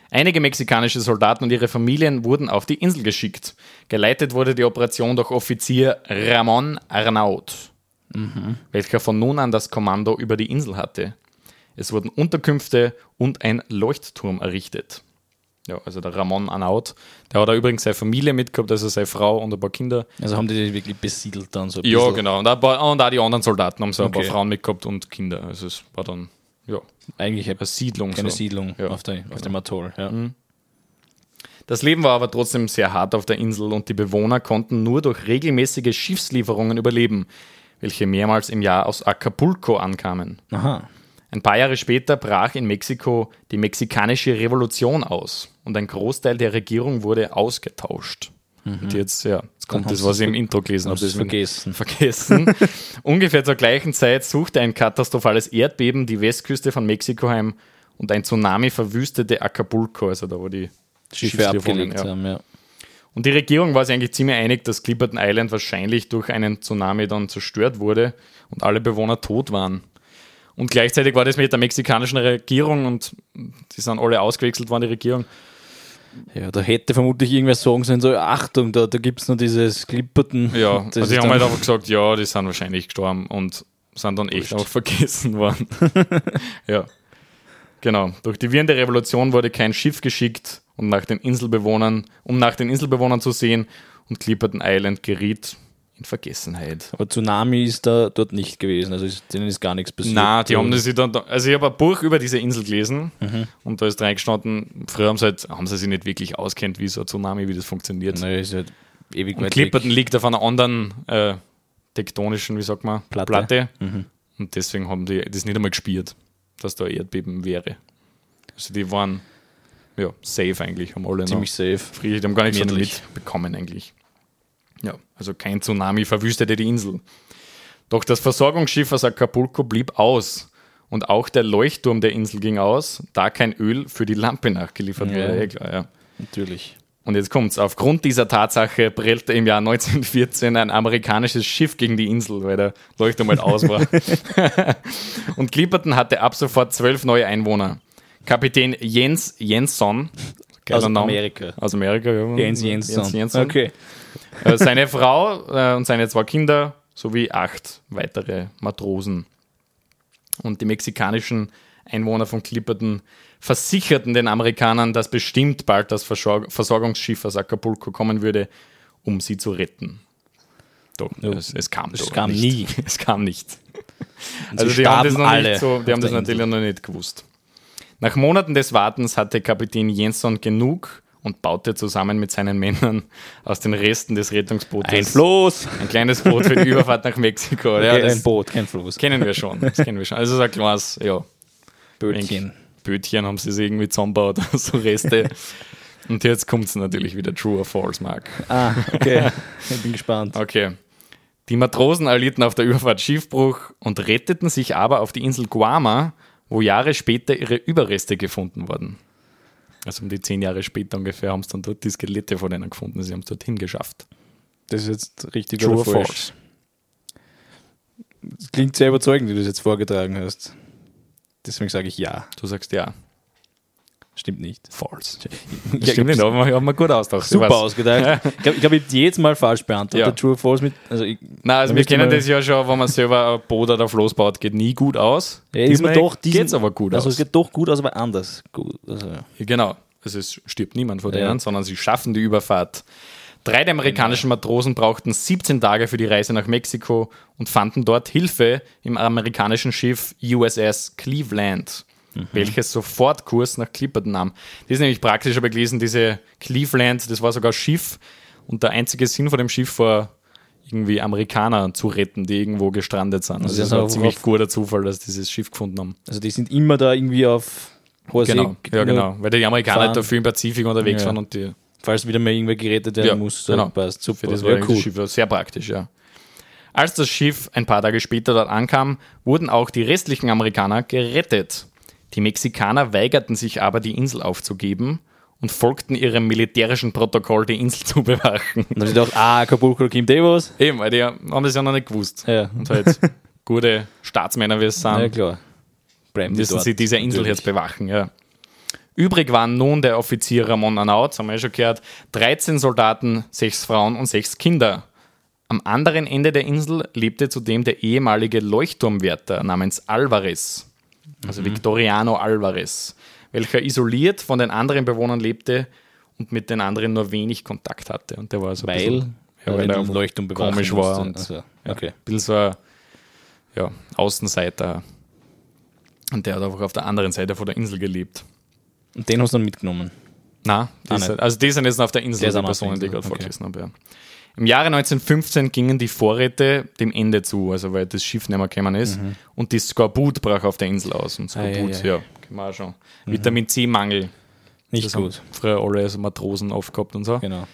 [SPEAKER 1] Einige mexikanische Soldaten und ihre Familien wurden auf die Insel geschickt. Geleitet wurde die Operation durch Offizier Ramon Arnaut welcher von nun an das Kommando über die Insel hatte. Es wurden Unterkünfte und ein Leuchtturm errichtet. Ja, also der Ramon Arnaut, der hat da übrigens seine Familie mitgehabt, also seine Frau und ein paar Kinder.
[SPEAKER 2] Also haben die die wirklich besiedelt dann so ein
[SPEAKER 1] Ja,
[SPEAKER 2] bisschen.
[SPEAKER 1] genau. Und auch, paar- und auch die anderen Soldaten haben so ein paar
[SPEAKER 2] Okay.
[SPEAKER 1] Frauen mitgehabt und Kinder. Also es war dann, ja,
[SPEAKER 2] Eigentlich eine
[SPEAKER 1] eine Siedlung.
[SPEAKER 2] keine
[SPEAKER 1] so.
[SPEAKER 2] Siedlung
[SPEAKER 1] Ja,
[SPEAKER 2] auf, der, auf dem Atoll. Ja.
[SPEAKER 1] Das Leben war aber trotzdem sehr hart auf der Insel und die Bewohner konnten nur durch regelmäßige Schiffslieferungen überleben, welche mehrmals im Jahr aus Acapulco ankamen.
[SPEAKER 2] Aha.
[SPEAKER 1] Ein paar Jahre später brach in Mexiko die mexikanische Revolution aus und ein Großteil der Regierung wurde ausgetauscht. Und jetzt, ja, jetzt kommt das, was ich im Intro gelesen habe.
[SPEAKER 2] vergessen.
[SPEAKER 1] Vergessen. [LAUGHS] Ungefähr zur gleichen Zeit suchte ein katastrophales Erdbeben die Westküste von Mexiko heim und ein Tsunami verwüstete Acapulco, also da wo die
[SPEAKER 2] Schiffe
[SPEAKER 1] Schiffslieferungen,
[SPEAKER 2] abgelegt
[SPEAKER 1] ja.
[SPEAKER 2] haben, ja.
[SPEAKER 1] Und die Regierung war sich eigentlich ziemlich einig, dass Clipperton Island wahrscheinlich durch einen Tsunami dann zerstört wurde und alle Bewohner tot waren. Und gleichzeitig war das mit der mexikanischen Regierung und die sind alle ausgewechselt worden, die Regierung.
[SPEAKER 2] Ja, da hätte vermutlich irgendwer sagen sollen, so, Achtung, da, da gibt es noch dieses Clipperton.
[SPEAKER 1] Ja,
[SPEAKER 2] Das
[SPEAKER 1] also die haben halt einfach gesagt, ja, die sind wahrscheinlich gestorben und sind dann echt
[SPEAKER 2] Wurscht.
[SPEAKER 1] auch vergessen worden. [LAUGHS] ja. Genau. Durch die Viren der Revolution wurde kein Schiff geschickt, um nach den Inselbewohnern, um nach den Inselbewohnern zu sehen und Clipperton Island geriet in Vergessenheit.
[SPEAKER 2] Aber Tsunami ist da dort nicht gewesen, also ist, denen ist gar nichts passiert.
[SPEAKER 1] Na, die haben das sich dann, da- also ich habe ein Buch über diese Insel gelesen und da ist reingestanden, früher haben sie, halt, haben sie sich nicht wirklich auskennt, wie so ein Tsunami, wie das funktioniert.
[SPEAKER 2] Naja, ist halt ewig
[SPEAKER 1] und Clipperton
[SPEAKER 2] weg.
[SPEAKER 1] liegt auf einer anderen äh, tektonischen, wie sagt man,
[SPEAKER 2] Platte.
[SPEAKER 1] Platte. Und deswegen haben die das nicht einmal gespielt, dass da Erdbeben wäre. Also die waren ja safe eigentlich, haben alle
[SPEAKER 2] Ziemlich safe.
[SPEAKER 1] noch friedlich, die haben gar nichts mitbekommen eigentlich. Ja, also kein Tsunami verwüstete die Insel. Doch das Versorgungsschiff aus Acapulco blieb aus. Und auch der Leuchtturm der Insel ging aus, da kein Öl für die Lampe nachgeliefert
[SPEAKER 2] Ja.
[SPEAKER 1] wurde. Eh klar, ja.
[SPEAKER 2] Natürlich.
[SPEAKER 1] Und jetzt kommt's. Aufgrund dieser Tatsache prellte im Jahr 1914 ein amerikanisches Schiff gegen die Insel, weil der Leuchtturm halt aus war. [LAUGHS] und Clipperton hatte ab sofort zwölf neue Einwohner. Kapitän Jens Jensson,
[SPEAKER 2] Aus
[SPEAKER 1] Name.
[SPEAKER 2] Amerika.
[SPEAKER 1] Aus Amerika, ja.
[SPEAKER 2] Jens Jensson.
[SPEAKER 1] Jens Jensson.
[SPEAKER 2] Okay.
[SPEAKER 1] Äh, Seine Frau äh, und seine zwei Kinder sowie acht weitere Matrosen. Und die mexikanischen Einwohner von Clipperton versicherten den Amerikanern, dass bestimmt bald das Versorg Versorgungsschiff aus Acapulco kommen würde, um sie zu retten. Doch,
[SPEAKER 2] Ja,
[SPEAKER 1] es, es kam,
[SPEAKER 2] es kam
[SPEAKER 1] nicht.
[SPEAKER 2] nie. [LAUGHS]
[SPEAKER 1] Es kam nicht. Also
[SPEAKER 2] sie
[SPEAKER 1] die haben das noch nicht so, die haben das natürlich noch nicht gewusst. Nach Monaten des Wartens hatte Kapitän Jensson genug und baute zusammen mit seinen Männern aus den Resten des Rettungsbootes
[SPEAKER 2] Ein Floß.
[SPEAKER 1] ein kleines Boot für die Überfahrt nach Mexiko. Ja,
[SPEAKER 2] Okay,
[SPEAKER 1] das
[SPEAKER 2] ein Boot, kein Floß.
[SPEAKER 1] kennen wir schon. Das kennen wir schon. Also so ein kleines, ja,
[SPEAKER 2] Bötchen.
[SPEAKER 1] Bötchen haben sie sich irgendwie zusammengebaut, [LAUGHS] so Reste. Und jetzt kommt es natürlich wieder True or False, Mark.
[SPEAKER 2] Ah, okay. ich bin gespannt.
[SPEAKER 1] Okay. Die Matrosen erlitten auf der Überfahrt Schiffbruch und retteten sich aber auf die Insel Guama, wo Jahre später ihre Überreste gefunden wurden. Also um die zehn Jahre später ungefähr haben sie dann dort die Skelette von denen gefunden. Sie haben es dorthin geschafft.
[SPEAKER 2] Das ist jetzt richtig
[SPEAKER 1] True
[SPEAKER 2] oder falsch?
[SPEAKER 1] false?
[SPEAKER 2] Das klingt sehr überzeugend, wie du das jetzt vorgetragen hast. Deswegen sage ich ja.
[SPEAKER 1] Du sagst ja.
[SPEAKER 2] Stimmt nicht.
[SPEAKER 1] False.
[SPEAKER 2] Ja, [LAUGHS]
[SPEAKER 1] stimmt nicht, aber wir haben wir gut ausgedacht.
[SPEAKER 2] Super
[SPEAKER 1] Ich
[SPEAKER 2] ausgedacht. Ich glaube, ich, ich habe jedes Mal falsch beantwortet.
[SPEAKER 1] Ja.
[SPEAKER 2] True or false mit. Also ich,
[SPEAKER 1] Nein, also wir kennen das ja schon, wenn man selber ein Boot oder Floß baut, geht nie gut aus.
[SPEAKER 2] Ja, mir doch diesen-
[SPEAKER 1] geht's aber gut
[SPEAKER 2] also
[SPEAKER 1] aus.
[SPEAKER 2] es geht doch gut aus, aber anders gut. Also,
[SPEAKER 1] Ja, Genau. Also es stirbt niemand von
[SPEAKER 2] Ja.
[SPEAKER 1] denen, sondern sie schaffen die Überfahrt. Drei der amerikanischen
[SPEAKER 2] Genau.
[SPEAKER 1] Matrosen brauchten 17 Tage für die Reise nach Mexiko und fanden dort Hilfe im amerikanischen Schiff USS Cleveland,
[SPEAKER 2] Mhm.
[SPEAKER 1] welches sofort Kurs nach Clipperton nahm. Das ist nämlich praktisch, habe ich gelesen, diese Cleveland, das war sogar ein Schiff und der einzige Sinn von dem Schiff war, irgendwie Amerikaner zu retten, die irgendwo gestrandet sind. Also das war ein ziemlich guter Zufall, dass sie dieses Schiff gefunden haben.
[SPEAKER 2] also die sind immer da irgendwie auf hoher See,
[SPEAKER 1] Genau, ja
[SPEAKER 2] nur
[SPEAKER 1] genau, weil die Amerikaner
[SPEAKER 2] fahren.
[SPEAKER 1] da viel im Pazifik unterwegs
[SPEAKER 2] Ja.
[SPEAKER 1] waren und die
[SPEAKER 2] Falls wieder mal irgendwer gerettet werden
[SPEAKER 1] Ja,
[SPEAKER 2] muss, dann
[SPEAKER 1] genau.
[SPEAKER 2] passt. Super.
[SPEAKER 1] Das
[SPEAKER 2] Ja,
[SPEAKER 1] war das Schiff ja sehr praktisch, ja. Als das Schiff ein paar Tage später dort ankam, wurden auch die restlichen Amerikaner gerettet. Die Mexikaner weigerten sich aber, die Insel aufzugeben und folgten ihrem militärischen Protokoll, die Insel [LAUGHS] zu bewachen.
[SPEAKER 2] Und ich gedacht, ah, Acapulco, Kim Devos.
[SPEAKER 1] Eben, weil die haben das ja noch nicht gewusst.
[SPEAKER 2] Ja.
[SPEAKER 1] Und halt [LAUGHS] gute Staatsmänner, wie es sind,
[SPEAKER 2] Ja, klar. Bleiben
[SPEAKER 1] müssen sie diese Insel
[SPEAKER 2] Natürlich.
[SPEAKER 1] jetzt bewachen, ja. Übrig waren nun der Offizier Ramon Anaut, haben wir ja schon gehört, 13 Soldaten, 6 Frauen und 6 Kinder. Am anderen Ende der Insel lebte zudem der ehemalige Leuchtturmwärter namens Alvarez, also Victoriano Alvarez, welcher isoliert von den anderen Bewohnern lebte und mit den anderen nur wenig Kontakt hatte. Und der war so ein
[SPEAKER 2] Weil,
[SPEAKER 1] bisschen, ja, weil er
[SPEAKER 2] bewachen
[SPEAKER 1] komisch war und
[SPEAKER 2] also,
[SPEAKER 1] ja,
[SPEAKER 2] okay.
[SPEAKER 1] ein bisschen so ein ja, Außenseiter. Und der hat einfach auf der anderen Seite von der Insel gelebt.
[SPEAKER 2] Und den hast du dann mitgenommen.
[SPEAKER 1] Na, die
[SPEAKER 2] Ah,
[SPEAKER 1] also die sind jetzt auf der Insel,
[SPEAKER 2] Der ist
[SPEAKER 1] die Personen, die ich
[SPEAKER 2] Insel,
[SPEAKER 1] gerade
[SPEAKER 2] okay.
[SPEAKER 1] vorgelesen habe. Ja. Im Jahre 1915 gingen die Vorräte dem Ende zu, also weil das Schiff nicht mehr gekommen ist. Und die Skorbut brach auf der Insel aus. Und Skorbut,
[SPEAKER 2] Mhm. Ei, ei, ei.
[SPEAKER 1] ja, wir auch schon. Vitamin C-Mangel.
[SPEAKER 2] Nicht
[SPEAKER 1] Das
[SPEAKER 2] gut.
[SPEAKER 1] Früher alle so Matrosen aufgehabt und so.
[SPEAKER 2] Genau.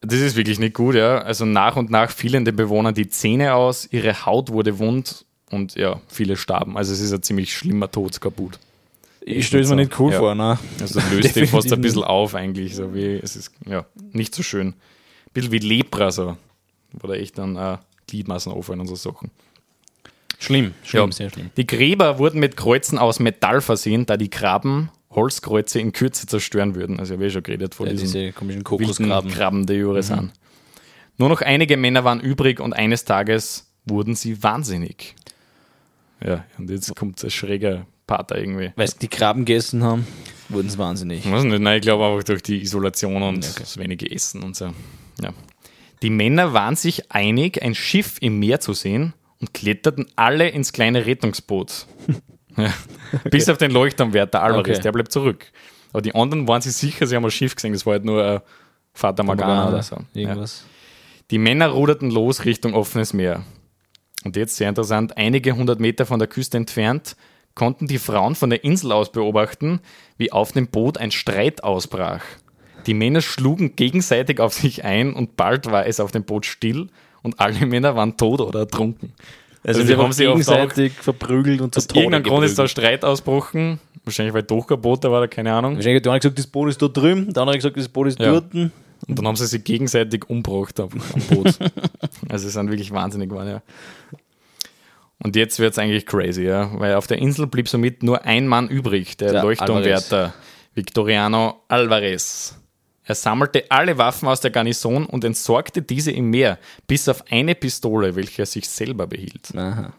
[SPEAKER 1] Das ist wirklich nicht gut, ja. Also nach und nach fielen den Bewohnern die Zähne aus, ihre Haut wurde wund und ja, viele starben. Also es ist ein ziemlich schlimmer Tod, Skorbut.
[SPEAKER 2] Ich stelle es mir nicht cool
[SPEAKER 1] Ja.
[SPEAKER 2] vor, ne?
[SPEAKER 1] Also löst [LAUGHS] den fast ein bisschen auf eigentlich. So wie, es ist ja nicht so schön. Bisschen wie Lepra, so. Wo da echt dann äh, Gliedmaßen auffallen und so Sachen.
[SPEAKER 2] Schlimm, schlimm,
[SPEAKER 1] Ja.
[SPEAKER 2] sehr schlimm.
[SPEAKER 1] Die Gräber wurden mit Kreuzen aus Metall versehen, da die Graben Holzkreuze in Kürze zerstören würden. Also ich habe eh schon geredet von
[SPEAKER 2] Ja,
[SPEAKER 1] diesen
[SPEAKER 2] diese komischen
[SPEAKER 1] wilden
[SPEAKER 2] Kokosgraben.
[SPEAKER 1] Krabben, die überall sind. Nur noch einige Männer waren übrig und eines Tages wurden sie wahnsinnig. Ja, und jetzt kommt ein schräger Pater irgendwie.
[SPEAKER 2] Weil sie die Krabben gegessen haben, wurden sie wahnsinnig.
[SPEAKER 1] Ich weiß nicht, nein, ich glaube einfach durch die Isolation und
[SPEAKER 2] Okay.
[SPEAKER 1] das wenige Essen und so. Ja. Die Männer waren sich einig, ein Schiff im Meer zu sehen und kletterten alle ins kleine Rettungsboot. [LAUGHS] ja. Bis auf den Leuchtturmwärter Alvarez,
[SPEAKER 2] Okay.
[SPEAKER 1] der bleibt zurück. Aber die anderen waren sich sicher, sie haben ein Schiff gesehen, das war halt nur ein Vater Morgana oder so. Ja.
[SPEAKER 2] Irgendwas.
[SPEAKER 1] Die Männer ruderten los Richtung offenes Meer. Und jetzt sehr interessant, einige hundert Meter von der Küste entfernt konnten die Frauen von der Insel aus beobachten, wie auf dem Boot ein Streit ausbrach. Die Männer schlugen gegenseitig auf sich ein und bald war es auf dem Boot still und alle Männer waren tot oder ertrunken.
[SPEAKER 2] Also,
[SPEAKER 1] Also
[SPEAKER 2] sie haben sich
[SPEAKER 1] oft auch-
[SPEAKER 2] gegenseitig verprügelt und zu Tode
[SPEAKER 1] irgendeinem Grund ist da. Streit ausgebrochen. Wahrscheinlich, weil doch kein Boot da war, oder keine Ahnung.
[SPEAKER 2] Wahrscheinlich hat der eine gesagt, das Boot ist da drüben, der andere gesagt, das Boot ist
[SPEAKER 1] Ja.
[SPEAKER 2] dort.
[SPEAKER 1] Und dann haben sie sich gegenseitig umgebracht am, am Boot. [LAUGHS] also sie sind wirklich wahnsinnig geworden, ja. Und jetzt wird es eigentlich crazy, ja. Weil auf der Insel blieb somit nur ein Mann übrig, der,
[SPEAKER 2] Der
[SPEAKER 1] Leuchtturmwärter Victoriano Alvarez. Er sammelte alle Waffen aus der Garnison und entsorgte diese im Meer, bis auf eine Pistole, welche er sich selber behielt.
[SPEAKER 2] Aha.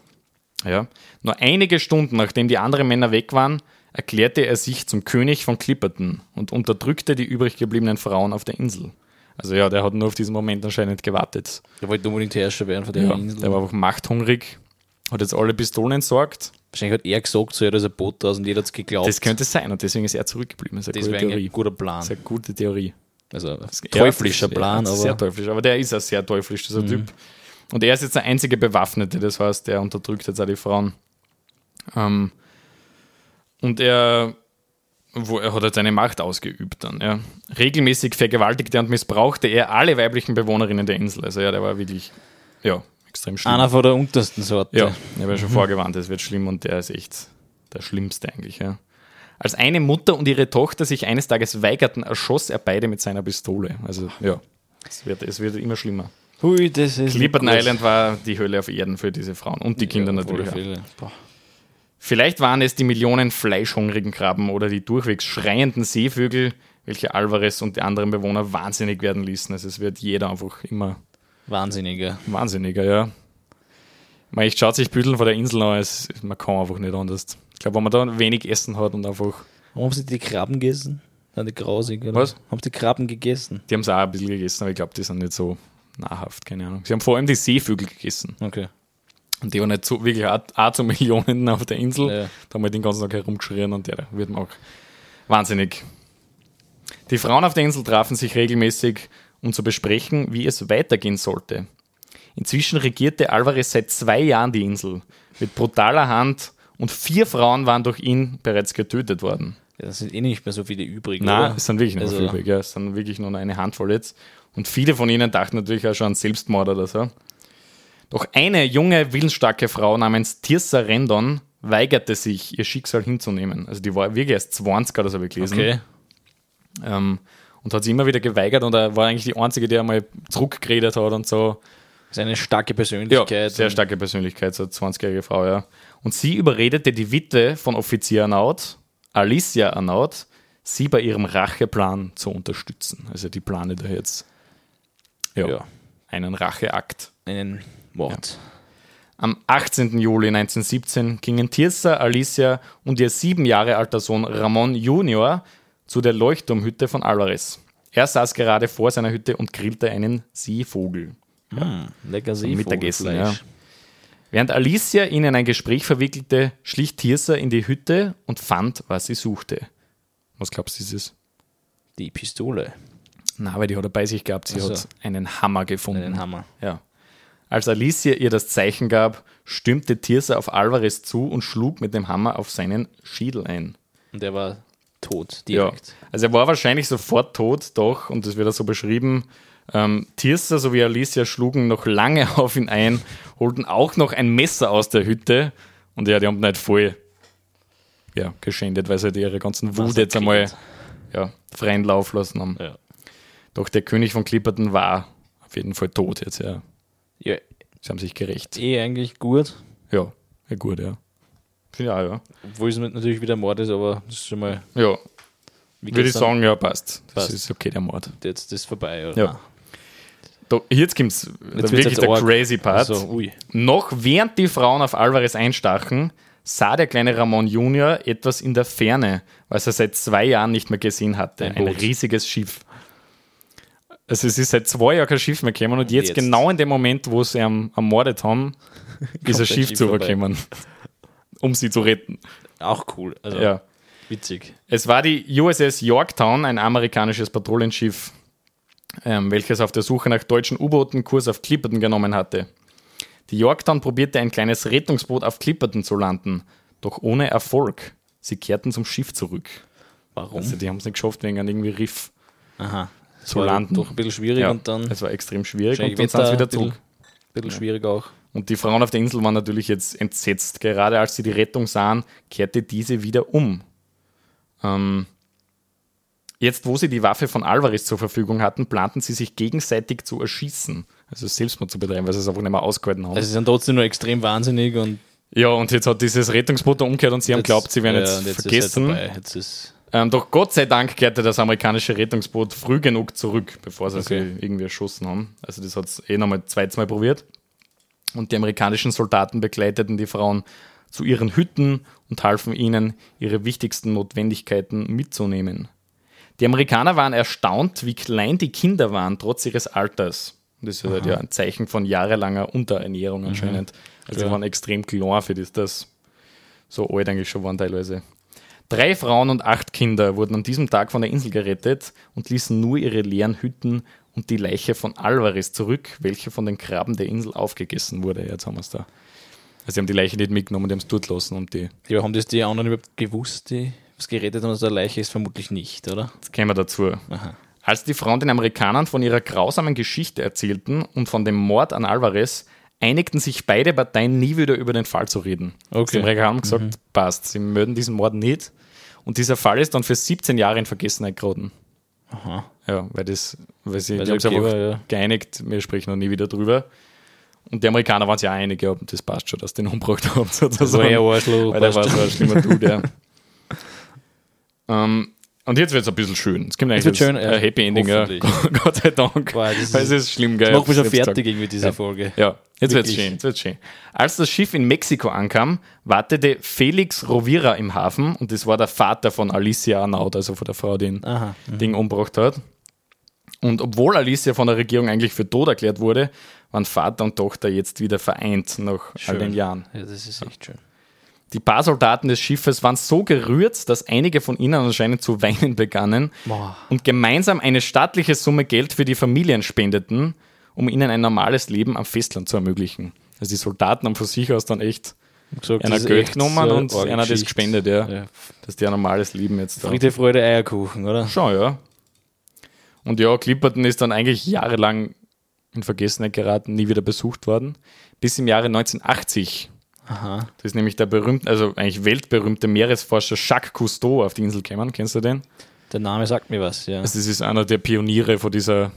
[SPEAKER 1] Ja. Nur einige Stunden nachdem die anderen Männer weg waren, erklärte er sich zum König von Clipperton und unterdrückte die übrig gebliebenen Frauen auf der Insel. Also ja, der hat nur auf diesen Moment anscheinend gewartet.
[SPEAKER 2] Der wollte unbedingt Herrscher werden von der
[SPEAKER 1] Ja,
[SPEAKER 2] Insel.
[SPEAKER 1] der war einfach machthungrig, hat jetzt alle Pistolen entsorgt.
[SPEAKER 2] Wahrscheinlich hat er gesagt, so, ja, da ist ein Boot draus und jeder hat es geglaubt.
[SPEAKER 1] Das könnte sein und deswegen ist er zurückgeblieben. Das ist eine
[SPEAKER 2] das wäre ein guter Plan.
[SPEAKER 1] Das ist eine gute Theorie.
[SPEAKER 2] Also
[SPEAKER 1] Ja,
[SPEAKER 2] teuflischer
[SPEAKER 1] das-
[SPEAKER 2] Plan,
[SPEAKER 1] ja,
[SPEAKER 2] aber Mhm.
[SPEAKER 1] Sehr teuflisch, aber der ist ein sehr teuflisch, dieser Typ. Und er ist jetzt der einzige Bewaffnete, das heißt, der unterdrückt jetzt auch die Frauen. Ähm, und er, wo, er hat jetzt seine Macht ausgeübt dann. Ja. Regelmäßig vergewaltigte und missbrauchte er alle weiblichen Bewohnerinnen der Insel. Also ja, der war wirklich ja, extrem schlimm.
[SPEAKER 2] Einer von der untersten Sorte.
[SPEAKER 1] Ja, ich habe ja schon vorgewarnt, es wird schlimm und der ist echt der Schlimmste eigentlich. Ja. Als eine Mutter und ihre Tochter sich eines Tages weigerten, erschoss er beide mit seiner Pistole. Also ja, es wird, es wird immer schlimmer.
[SPEAKER 2] Hui, das ist.
[SPEAKER 1] Clipperton. Island war die Hölle auf Erden für diese Frauen und die Kinder
[SPEAKER 2] Ja,
[SPEAKER 1] natürlich. Auch. Vielleicht waren es die Millionen fleischhungrigen Krabben oder die durchwegs schreienden Seevögel, welche Alvarez und die anderen Bewohner wahnsinnig werden ließen. Also es wird jeder einfach immer
[SPEAKER 2] Wahnsinniger.
[SPEAKER 1] wahnsinniger, ja. Man echt schaut sich Büdeln von der Insel an, es, man kann einfach nicht anders. Ich glaube, wenn man da wenig Essen hat und einfach,
[SPEAKER 2] Warum haben sie die Krabben gegessen? Waren die grausig, oder?
[SPEAKER 1] Was?
[SPEAKER 2] Haben sie die Krabben gegessen?
[SPEAKER 1] die haben es auch ein bisschen gegessen, aber ich glaube, die sind nicht so nahrhaft, keine Ahnung. Sie haben vor allem die Seevögel gegessen.
[SPEAKER 2] Okay.
[SPEAKER 1] Und die waren nicht so, wirklich auch, auch zu Millionen [LAUGHS] auf der Insel.
[SPEAKER 2] Ja.
[SPEAKER 1] Da haben wir den ganzen Tag herumgeschrien und da wird man auch wahnsinnig. Die Frauen auf der Insel trafen sich regelmäßig, um zu besprechen, wie es weitergehen sollte. Inzwischen regierte Alvarez seit zwei Jahren die Insel mit brutaler Hand und vier Frauen waren durch ihn bereits getötet worden.
[SPEAKER 2] Ja, das sind eh nicht mehr so viele übrig.
[SPEAKER 1] Nein,
[SPEAKER 2] oder?
[SPEAKER 1] es sind wirklich nicht mehr
[SPEAKER 2] Also-
[SPEAKER 1] viele übrig. Ja. Es sind wirklich nur eine Handvoll jetzt. Und viele von ihnen dachten natürlich auch schon an Selbstmord oder so. Doch eine junge, willensstarke Frau namens Tirsa Rendon weigerte sich, ihr Schicksal hinzunehmen. Also die war wirklich erst 20 oder so, habe ich gelesen.
[SPEAKER 2] Okay.
[SPEAKER 1] Ähm, und hat sich immer wieder geweigert und er war eigentlich die Einzige, die einmal zurückgeredet hat und so.
[SPEAKER 2] Das ist eine starke
[SPEAKER 1] Ja,
[SPEAKER 2] Persönlichkeit.
[SPEAKER 1] sehr
[SPEAKER 2] und-
[SPEAKER 1] starke Persönlichkeit, so eine 20-jährige Frau, ja. Und sie überredete die Witwe von Offizier Arnaud, Alicia Arnaud, sie bei ihrem Racheplan zu unterstützen. Also die plane da jetzt ja,
[SPEAKER 2] Ja.
[SPEAKER 1] einen Racheakt.
[SPEAKER 2] Einen Mord.
[SPEAKER 1] Am 18. Juli 1917 gingen Tirsa, Alicia und ihr sieben Jahre alter Sohn Ramon Junior zu der Leuchtturmhütte von Alvarez. Er saß gerade vor seiner Hütte und grillte einen Seevogel.
[SPEAKER 2] Hm, lecker
[SPEAKER 1] Mittagessen,
[SPEAKER 2] Seevogelfleisch.
[SPEAKER 1] Während Alicia ihn in ein Gespräch verwickelte, schlich Tirsa in die Hütte und fand, was sie suchte. Was glaubst du, ist es?
[SPEAKER 2] Die Pistole.
[SPEAKER 1] Na, weil die hat er bei sich gehabt. Sie
[SPEAKER 2] Ach so.
[SPEAKER 1] hat einen Hammer gefunden.
[SPEAKER 2] Einen Hammer.
[SPEAKER 1] Ja. Als Alicia ihr das Zeichen gab, stürmte Tirsa auf Alvarez zu und schlug mit dem Hammer auf seinen Schädel ein.
[SPEAKER 2] Und der war tot,
[SPEAKER 1] Ja.
[SPEAKER 2] direkt.
[SPEAKER 1] Also er war wahrscheinlich sofort tot, doch, und das wird er so beschrieben. Ähm, Tirsa sowie Alicia schlugen noch lange [LAUGHS] auf ihn ein, holten auch noch ein Messer aus der Hütte und ja, die haben ihn halt voll ja, geschändet, weil sie halt ihre ganzen Wut jetzt einmal ja, freien Lauf lassen haben.
[SPEAKER 2] Ja.
[SPEAKER 1] Doch der König von Clipperton war auf jeden Fall tot jetzt, ja.
[SPEAKER 2] ja,
[SPEAKER 1] Sie haben sich gerecht.
[SPEAKER 2] eh eigentlich gut.
[SPEAKER 1] Ja, ja gut, ja. Ja, ja.
[SPEAKER 2] Obwohl es natürlich wieder Mord ist, aber das ist schon mal.
[SPEAKER 1] Ja, würde ich sagen, ja, passt. Das
[SPEAKER 2] Passt.
[SPEAKER 1] ist okay, der Mord.
[SPEAKER 2] Jetzt ist vorbei, oder?
[SPEAKER 1] Ja. Da, jetzt kommt
[SPEAKER 2] Jetzt
[SPEAKER 1] wirklich
[SPEAKER 2] jetzt
[SPEAKER 1] der
[SPEAKER 2] arg.
[SPEAKER 1] crazy Part.
[SPEAKER 2] Also.
[SPEAKER 1] Noch während die Frauen auf Alvarez einstachen, sah der kleine Ramon Junior etwas in der Ferne, was er seit zwei Jahren nicht mehr gesehen hatte.
[SPEAKER 2] Ein
[SPEAKER 1] Ein, riesiges Schiff. Also es ist seit zwei Jahren kein Schiff mehr gekommen und jetzt,
[SPEAKER 2] jetzt.
[SPEAKER 1] genau in dem Moment, wo sie am ermordet haben, [LAUGHS] ist ein Schiff
[SPEAKER 2] Schiff
[SPEAKER 1] zurückgekommen, [LAUGHS] um sie zu retten.
[SPEAKER 2] Auch cool. Also,
[SPEAKER 1] Ja.
[SPEAKER 2] witzig.
[SPEAKER 1] Es war die USS Yorktown, ein amerikanisches Patrouillenschiff, ähm, welches auf der Suche nach deutschen U-Booten Kurs auf Clipperton genommen hatte. Die Yorktown probierte ein kleines Rettungsboot auf Clipperton zu landen, doch ohne Erfolg. Sie kehrten zum Schiff zurück.
[SPEAKER 2] Warum?
[SPEAKER 1] Also die haben es nicht geschafft wegen einem irgendwie Riff
[SPEAKER 2] Aha.
[SPEAKER 1] Zu
[SPEAKER 2] war
[SPEAKER 1] landen.
[SPEAKER 2] Doch ein bisschen schwierig
[SPEAKER 1] Ja,
[SPEAKER 2] und dann
[SPEAKER 1] es war extrem schwierig und dann sind sie wieder
[SPEAKER 2] ein bisschen-
[SPEAKER 1] zurück.
[SPEAKER 2] ein bisschen schwierig auch.
[SPEAKER 1] Und die Frauen auf der Insel waren natürlich jetzt entsetzt. Gerade als sie die Rettung sahen, kehrte diese wieder um. Ähm, jetzt, wo sie die Waffe von Alvarez zur Verfügung hatten, planten sie sich gegenseitig zu erschießen. Also Selbstmord zu betreiben, weil sie es einfach nicht mehr ausgehalten haben.
[SPEAKER 2] Also sie sind trotzdem nur extrem wahnsinnig und
[SPEAKER 1] ja, und jetzt hat dieses Rettungsboot da umgekehrt und sie haben
[SPEAKER 2] jetzt-
[SPEAKER 1] glaubt, sie werden
[SPEAKER 2] ja,
[SPEAKER 1] jetzt, vergessen.
[SPEAKER 2] Halt jetzt ist
[SPEAKER 1] Ähm, doch Gott sei Dank kehrte das amerikanische Rettungsboot früh genug zurück, bevor sie
[SPEAKER 2] Okay.
[SPEAKER 1] sie irgendwie erschossen haben. Also das hat es eh nochmal zweites Mal probiert. Und die amerikanischen Soldaten begleiteten die Frauen zu ihren Hütten und halfen ihnen, ihre wichtigsten Notwendigkeiten mitzunehmen. Die Amerikaner waren erstaunt, wie klein die Kinder waren, trotz ihres Alters. Das ist halt ja ein Zeichen von jahrelanger Unterernährung anscheinend. Also die
[SPEAKER 2] Ja.
[SPEAKER 1] waren extrem klar für das, das so alt eigentlich schon waren teilweise. Drei Frauen und acht Kinder wurden an diesem Tag von der Insel gerettet und ließen nur ihre leeren Hütten und die Leiche von Alvarez zurück, welche von den Krabben der Insel aufgegessen wurde. Jetzt haben wir es da. Also sie haben die Leiche nicht mitgenommen, die haben es dort lassen und die,
[SPEAKER 2] Ja, haben das die anderen überhaupt gewusst, die was geredet haben, dass der Leiche ist? Vermutlich nicht, oder?
[SPEAKER 1] jetzt kämen wir dazu.
[SPEAKER 2] Aha.
[SPEAKER 1] Als die Frauen den Amerikanern von ihrer grausamen Geschichte erzählten und von dem Mord an Alvarez, einigten sich beide Parteien nie wieder über den Fall zu reden.
[SPEAKER 2] Okay.
[SPEAKER 1] Die Amerikaner haben gesagt, passt, sie melden diesen Mord nicht. Und dieser Fall ist dann für 17 Jahre in Vergessenheit geraten.
[SPEAKER 2] Aha.
[SPEAKER 1] Ja, weil das, weil sie
[SPEAKER 2] Weil
[SPEAKER 1] die haben sich einfach
[SPEAKER 2] ja.
[SPEAKER 1] geeinigt, wir sprechen noch nie wieder drüber. Und die Amerikaner waren sich auch einig, ja, das passt schon, dass die ihn umgebracht haben, [LAUGHS] sozusagen.
[SPEAKER 2] war eher Arschloch,
[SPEAKER 1] Weil der war so ein schlimmer Dude, ja. [LAUGHS] ähm, und jetzt wird es ein bisschen schön. Es kommt eigentlich
[SPEAKER 2] wird schön,
[SPEAKER 1] ein
[SPEAKER 2] ja.
[SPEAKER 1] Happy Ending, ja. [LAUGHS] Gott sei Dank.
[SPEAKER 2] Boah, das
[SPEAKER 1] weil es
[SPEAKER 2] ist-
[SPEAKER 1] ist schlimm, geil.
[SPEAKER 2] Das macht mich schon fertig irgendwie, diese
[SPEAKER 1] Ja.
[SPEAKER 2] Folge.
[SPEAKER 1] Ja, jetzt wird's
[SPEAKER 2] Wirklich.
[SPEAKER 1] schön, jetzt wird's schön. Als das Schiff in Mexiko ankam, wartete Felix Rovira im Hafen und das war der Vater von Alicia Arnaud, also von der Frau, die ihn
[SPEAKER 2] Aha.
[SPEAKER 1] Ding umgebracht hat. Und obwohl Alicia von der Regierung eigentlich für tot erklärt wurde, waren Vater und Tochter jetzt wieder vereint nach all den Jahren.
[SPEAKER 2] Ja, das ist echt schön.
[SPEAKER 1] Die paar Soldaten des Schiffes waren so gerührt, dass einige von ihnen anscheinend zu weinen begannen
[SPEAKER 2] Boah.
[SPEAKER 1] und gemeinsam eine stattliche Summe Geld für die Familien spendeten, um ihnen ein normales Leben am Festland zu ermöglichen. Also die Soldaten haben von sich aus dann echt
[SPEAKER 2] Gesagt,
[SPEAKER 1] einer Geld genommen
[SPEAKER 2] so
[SPEAKER 1] und einer das gespendet, ja,
[SPEAKER 2] Ja.
[SPEAKER 1] dass die ein normales Leben jetzt da
[SPEAKER 2] Friede, Freude, Eierkuchen, oder?
[SPEAKER 1] Schon, ja. Und ja, Clipperton ist dann eigentlich jahrelang in Vergessenheit geraten, nie wieder besucht worden. Bis im Jahre 1980.
[SPEAKER 2] Aha.
[SPEAKER 1] Das ist nämlich der berühmte, also eigentlich weltberühmte Meeresforscher Jacques Cousteau auf die Insel gekommen. Kennst du den?
[SPEAKER 2] Der Name sagt mir was, ja.
[SPEAKER 1] Also das ist einer der Pioniere von dieser,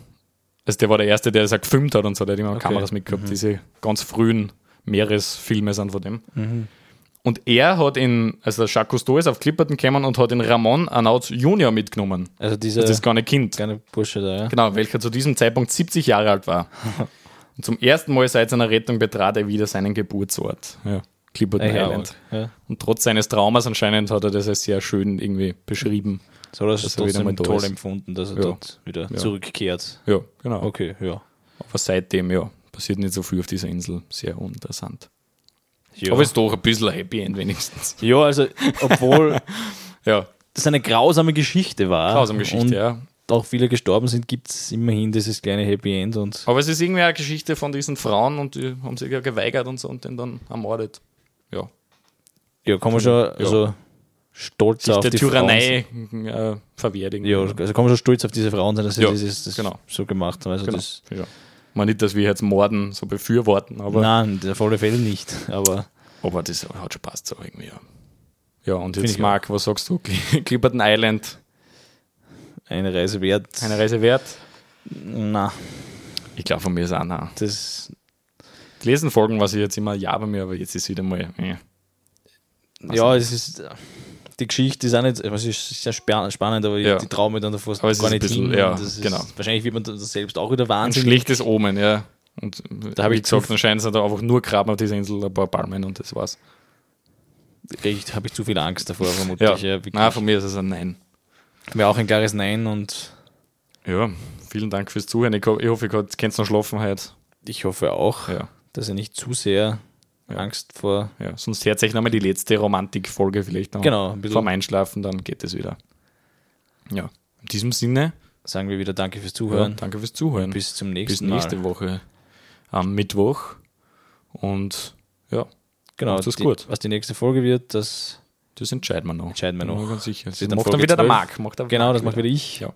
[SPEAKER 1] also der war der Erste, der das auch gefilmt hat und so, der hat immer
[SPEAKER 2] Okay.
[SPEAKER 1] Kameras mitgehabt. Diese ganz frühen Meeresfilme sind von dem.
[SPEAKER 2] Mhm.
[SPEAKER 1] Und er hat in, also der Jacques Cousteau ist auf Clipperton gekommen und hat den Ramon Arnaud Junior mitgenommen.
[SPEAKER 2] Also dieser
[SPEAKER 1] Das ist gar nicht Kind.
[SPEAKER 2] kleine Bursche da, ja.
[SPEAKER 1] Genau, welcher zu diesem Zeitpunkt 70 Jahre alt war. [LAUGHS] Und zum ersten Mal seit seiner Rettung betrat er wieder seinen Geburtsort. Ja, Clipperton
[SPEAKER 2] Ja,
[SPEAKER 1] Island.
[SPEAKER 2] ja.
[SPEAKER 1] Und trotz seines Traumas anscheinend hat er das als sehr schön irgendwie beschrieben.
[SPEAKER 2] So
[SPEAKER 1] Dass er wieder mal
[SPEAKER 2] toll
[SPEAKER 1] ist.
[SPEAKER 2] empfunden, dass er
[SPEAKER 1] Ja.
[SPEAKER 2] dort wieder zurückkehrt.
[SPEAKER 1] Ja, genau.
[SPEAKER 2] Okay, ja.
[SPEAKER 1] Aber seitdem, ja, passiert nicht so viel auf dieser Insel. Sehr uninteressant.
[SPEAKER 2] Ja,
[SPEAKER 1] Aber es ist doch ein bisschen ein Happy End wenigstens.
[SPEAKER 2] ja also, obwohl [LAUGHS]
[SPEAKER 1] Ja,
[SPEAKER 2] das eine grausame Geschichte war.
[SPEAKER 1] grausame Geschichte, ja.
[SPEAKER 2] Auch viele gestorben sind, gibt es immerhin dieses kleine Happy End und
[SPEAKER 1] Aber es ist irgendwie eine Geschichte von diesen Frauen und die haben sich ja geweigert und so und den dann ermordet. Ja.
[SPEAKER 2] ja, kann man schon also stolz
[SPEAKER 1] Sich
[SPEAKER 2] auf
[SPEAKER 1] der
[SPEAKER 2] die
[SPEAKER 1] Tyrannei äh.
[SPEAKER 2] Frauen sein. Ja, also kann man schon stolz auf diese Frauen sein, dass sie
[SPEAKER 1] Ja,
[SPEAKER 2] dieses, das
[SPEAKER 1] genau.
[SPEAKER 2] so gemacht haben. Also
[SPEAKER 1] Genau.
[SPEAKER 2] das,
[SPEAKER 1] Ja. Man nicht, dass wir jetzt Morden so befürworten, aber,
[SPEAKER 2] nein, auf alle Fälle nicht. Aber
[SPEAKER 1] aber das hat schon passt so irgendwie. Ja, ja und
[SPEAKER 2] Find
[SPEAKER 1] jetzt, Marc, was sagst du? [LAUGHS] Clipperton Island,
[SPEAKER 2] eine Reise wert.
[SPEAKER 1] eine Reise wert?
[SPEAKER 2] Na,
[SPEAKER 1] Ich glaube, von mir ist auch nein.
[SPEAKER 2] das
[SPEAKER 1] Die letzten Folgen war sie jetzt immer ja bei mir, aber jetzt ist wieder mal. Äh.
[SPEAKER 2] ja, es ist die Geschichte ist auch nicht, was ist sehr spa- spannend, aber
[SPEAKER 1] Ja.
[SPEAKER 2] die trauen mir dann davor
[SPEAKER 1] Aber es
[SPEAKER 2] gar
[SPEAKER 1] ist ein
[SPEAKER 2] nicht
[SPEAKER 1] bisschen-
[SPEAKER 2] hin.
[SPEAKER 1] ja,
[SPEAKER 2] ist,
[SPEAKER 1] genau.
[SPEAKER 2] Wahrscheinlich wird man das selbst auch wieder
[SPEAKER 1] Ein
[SPEAKER 2] wahnsinnig.
[SPEAKER 1] schlechtes Omen, ja. Und
[SPEAKER 2] Da hab
[SPEAKER 1] wie
[SPEAKER 2] ich
[SPEAKER 1] gesagt, anscheinend sind da einfach nur Graben auf dieser Insel, ein paar Palmen und das war's.
[SPEAKER 2] Recht, habe ich zu viel Angst davor,
[SPEAKER 1] Ja,
[SPEAKER 2] vermutlich. Ja, wirklich.
[SPEAKER 1] Nein, von mir ist es ein Nein.
[SPEAKER 2] Wäre auch ein klares Nein und
[SPEAKER 1] Ja, vielen Dank fürs Zuhören. Ich, ich hoffe, ihr könnt noch schlafen heute.
[SPEAKER 2] ich hoffe auch,
[SPEAKER 1] Ja,
[SPEAKER 2] dass ihr nicht zu sehr
[SPEAKER 1] Ja.
[SPEAKER 2] Angst vor.
[SPEAKER 1] ja. Sonst hört euch nochmal die letzte Romantikfolge vielleicht noch
[SPEAKER 2] Genau, ein bisschen-
[SPEAKER 1] vorm Einschlafen, dann geht es wieder. Ja, in diesem Sinne,
[SPEAKER 2] Sagen wir wieder Danke fürs
[SPEAKER 1] ja,
[SPEAKER 2] Zuhören.
[SPEAKER 1] danke fürs Zuhören.
[SPEAKER 2] Bis zum
[SPEAKER 1] Bis
[SPEAKER 2] nächsten
[SPEAKER 1] nächste
[SPEAKER 2] Mal.
[SPEAKER 1] Woche am Mittwoch. Und ja,
[SPEAKER 2] Genau,
[SPEAKER 1] es
[SPEAKER 2] die,
[SPEAKER 1] gut.
[SPEAKER 2] was die nächste Folge wird, das
[SPEAKER 1] das entscheiden wir noch.
[SPEAKER 2] Entscheiden wir noch.
[SPEAKER 1] Ganz sicher.
[SPEAKER 2] Das
[SPEAKER 1] Das
[SPEAKER 2] dann
[SPEAKER 1] macht dann
[SPEAKER 2] Folge
[SPEAKER 1] wieder der
[SPEAKER 2] 12.
[SPEAKER 1] Marc. Macht der
[SPEAKER 2] genau,
[SPEAKER 1] Marc
[SPEAKER 2] das macht wieder ich.
[SPEAKER 1] Ja.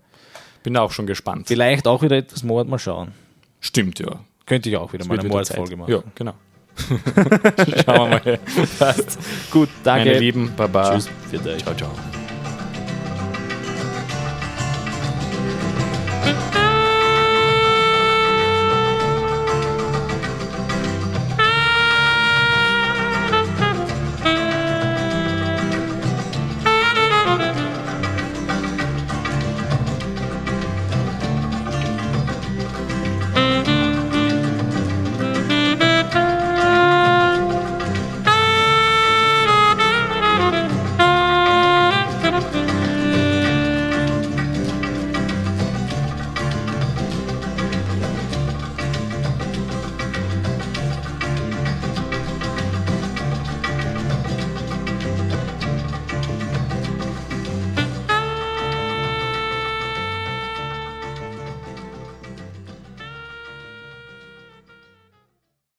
[SPEAKER 1] Bin auch schon gespannt.
[SPEAKER 2] Vielleicht auch wieder etwas Mord, mal schauen.
[SPEAKER 1] Stimmt, ja.
[SPEAKER 2] Könnte ich auch wieder
[SPEAKER 1] Es
[SPEAKER 2] mal eine
[SPEAKER 1] wieder
[SPEAKER 2] Mordfolge machen.
[SPEAKER 1] Ja, genau. [LAUGHS] Schauen wir mal. [LAUGHS] Passt.
[SPEAKER 2] Gut, danke.
[SPEAKER 1] Meine Lieben, Baba.
[SPEAKER 2] Tschüss. Für euch.
[SPEAKER 1] Ciao, ciao.